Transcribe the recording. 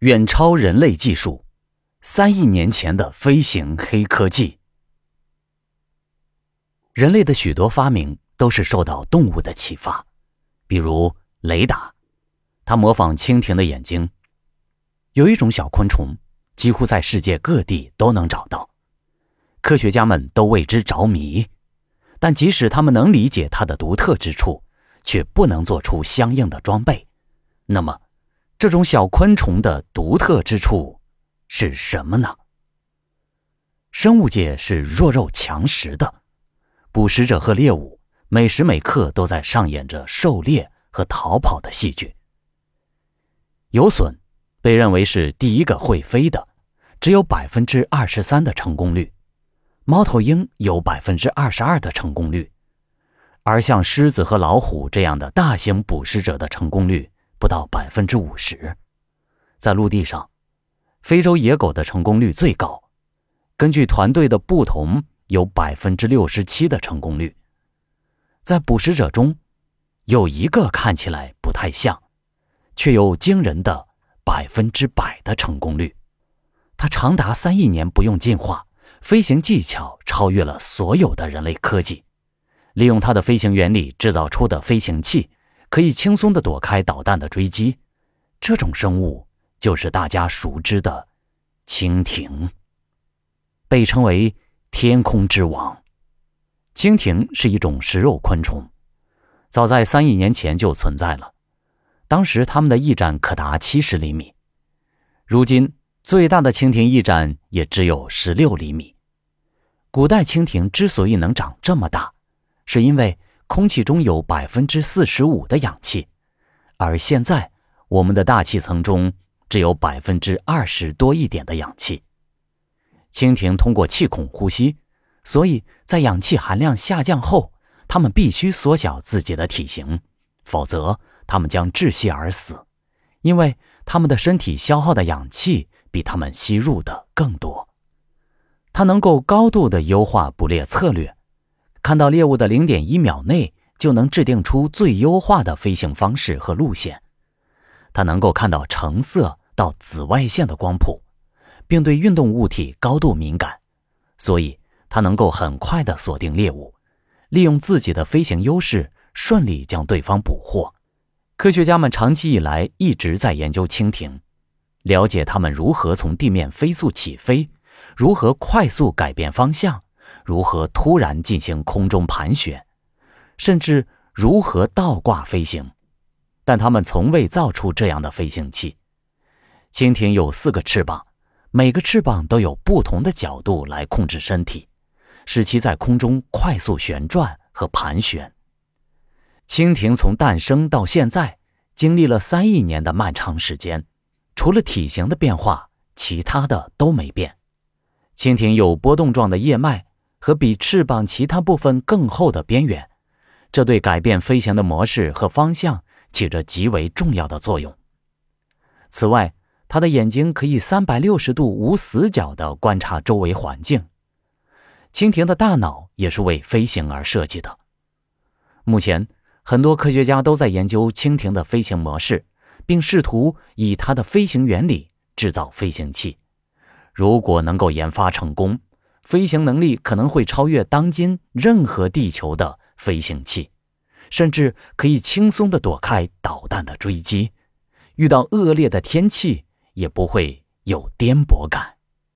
远超人类技术，三亿年前的飞行黑科技。人类的许多发明都是受到动物的启发，比如雷达，它模仿蜻蜓的眼睛。有一种小昆虫，几乎在世界各地都能找到，科学家们都为之着迷。但即使他们能理解它的独特之处，却不能做出相应的装备。那么，这种小昆虫的独特之处是什么呢？生物界是弱肉强食的。捕食者和猎物每时每刻都在上演着狩猎和逃跑的戏剧。游隼被认为是第一个会飞的，只有百分之二十三的成功率；猫头鹰有百分之二十二的成功率，而像狮子和老虎这样的大型捕食者的成功率不到百分之五十。在陆地上，非洲野狗的成功率最高。根据团队的不同。有百分之六十七的成功率，在捕食者中，有一个看起来不太像，却有惊人的百分之百的成功率。它长达三亿年不用进化，飞行技巧超越了所有的人类科技。利用它的飞行原理制造出的飞行器，可以轻松地躲开导弹的追击。这种生物就是大家熟知的蜻蜓，被称为。天空之王，蜻蜓是一种食肉昆虫，早在三亿年前就存在了。当时它们的翼展可达七十厘米，如今最大的蜻蜓翼展也只有十六厘米。古代蜻蜓之所以能长这么大，是因为空气中有百分之四十五的氧气，而现在我们的大气层中只有百分之二十多一点的氧气。蜻蜓通过气孔呼吸，所以在氧气含量下降后，它们必须缩小自己的体型，否则它们将窒息而死，因为它们的身体消耗的氧气比它们吸入的更多。它能够高度的优化捕猎策略，看到猎物的零点一秒内就能制定出最优化的飞行方式和路线。它能够看到橙色到紫外线的光谱。并对运动物体高度敏感，所以它能够很快地锁定猎物，利用自己的飞行优势顺利将对方捕获。科学家们长期以来一直在研究蜻蜓，了解它们如何从地面飞速起飞，如何快速改变方向，如何突然进行空中盘旋，甚至如何倒挂飞行。但他们从未造出这样的飞行器。蜻蜓有四个翅膀。每个翅膀都有不同的角度来控制身体，使其在空中快速旋转和盘旋。蜻蜓从诞生到现在，经历了三亿年的漫长时间，除了体型的变化，其他的都没变。蜻蜓有波动状的叶脉和比翅膀其他部分更厚的边缘，这对改变飞行的模式和方向起着极为重要的作用。此外，它的眼睛可以三百六十度无死角地观察周围环境。蜻蜓的大脑也是为飞行而设计的。目前，很多科学家都在研究蜻蜓的飞行模式，并试图以它的飞行原理制造飞行器。如果能够研发成功，飞行能力可能会超越当今任何地球的飞行器，甚至可以轻松的躲开导弹的追击，遇到恶劣的天气。也不会有颠簸感。